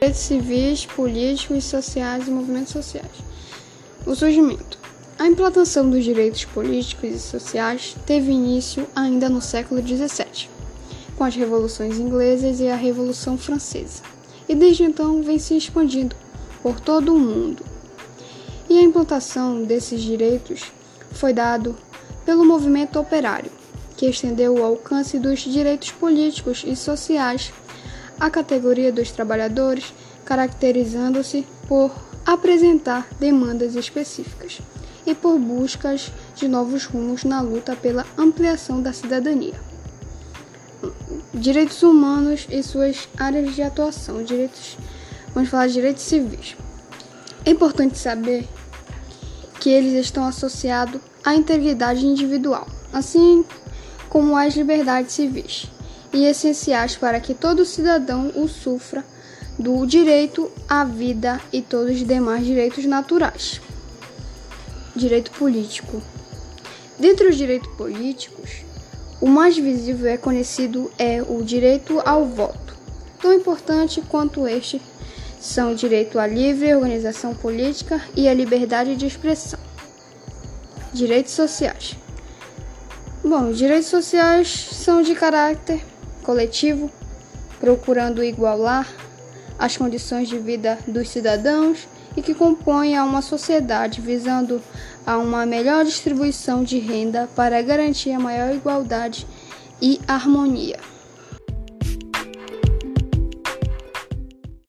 Direitos civis, políticos, sociais e movimentos sociais. O surgimento. A implantação dos direitos políticos e sociais teve início ainda no século XVII, com as revoluções inglesas e a Revolução Francesa, e desde então vem se expandindo por todo o mundo. E a implantação desses direitos foi dado pelo movimento operário, que estendeu o alcance dos direitos políticos e sociais à categoria dos trabalhadores, caracterizando-se por apresentar demandas específicas e por buscas de novos rumos na luta pela ampliação da cidadania. Direitos humanos e suas áreas de atuação. Direitos, vamos falar de direitos civis. É importante saber que eles estão associados à integridade individual, assim como às liberdades civis, e essenciais para que todo cidadão o sufra do direito à vida e todos os demais direitos naturais. Direito político. Dentre os direitos políticos, o mais visível é conhecido é o direito ao voto. Tão importante quanto este são o direito à livre organização política e a liberdade de expressão. Direitos sociais. Bom, direitos sociais são de caráter coletivo, procurando igualar as condições de vida dos cidadãos e que compõem a uma sociedade visando a uma melhor distribuição de renda para garantir a maior igualdade e harmonia.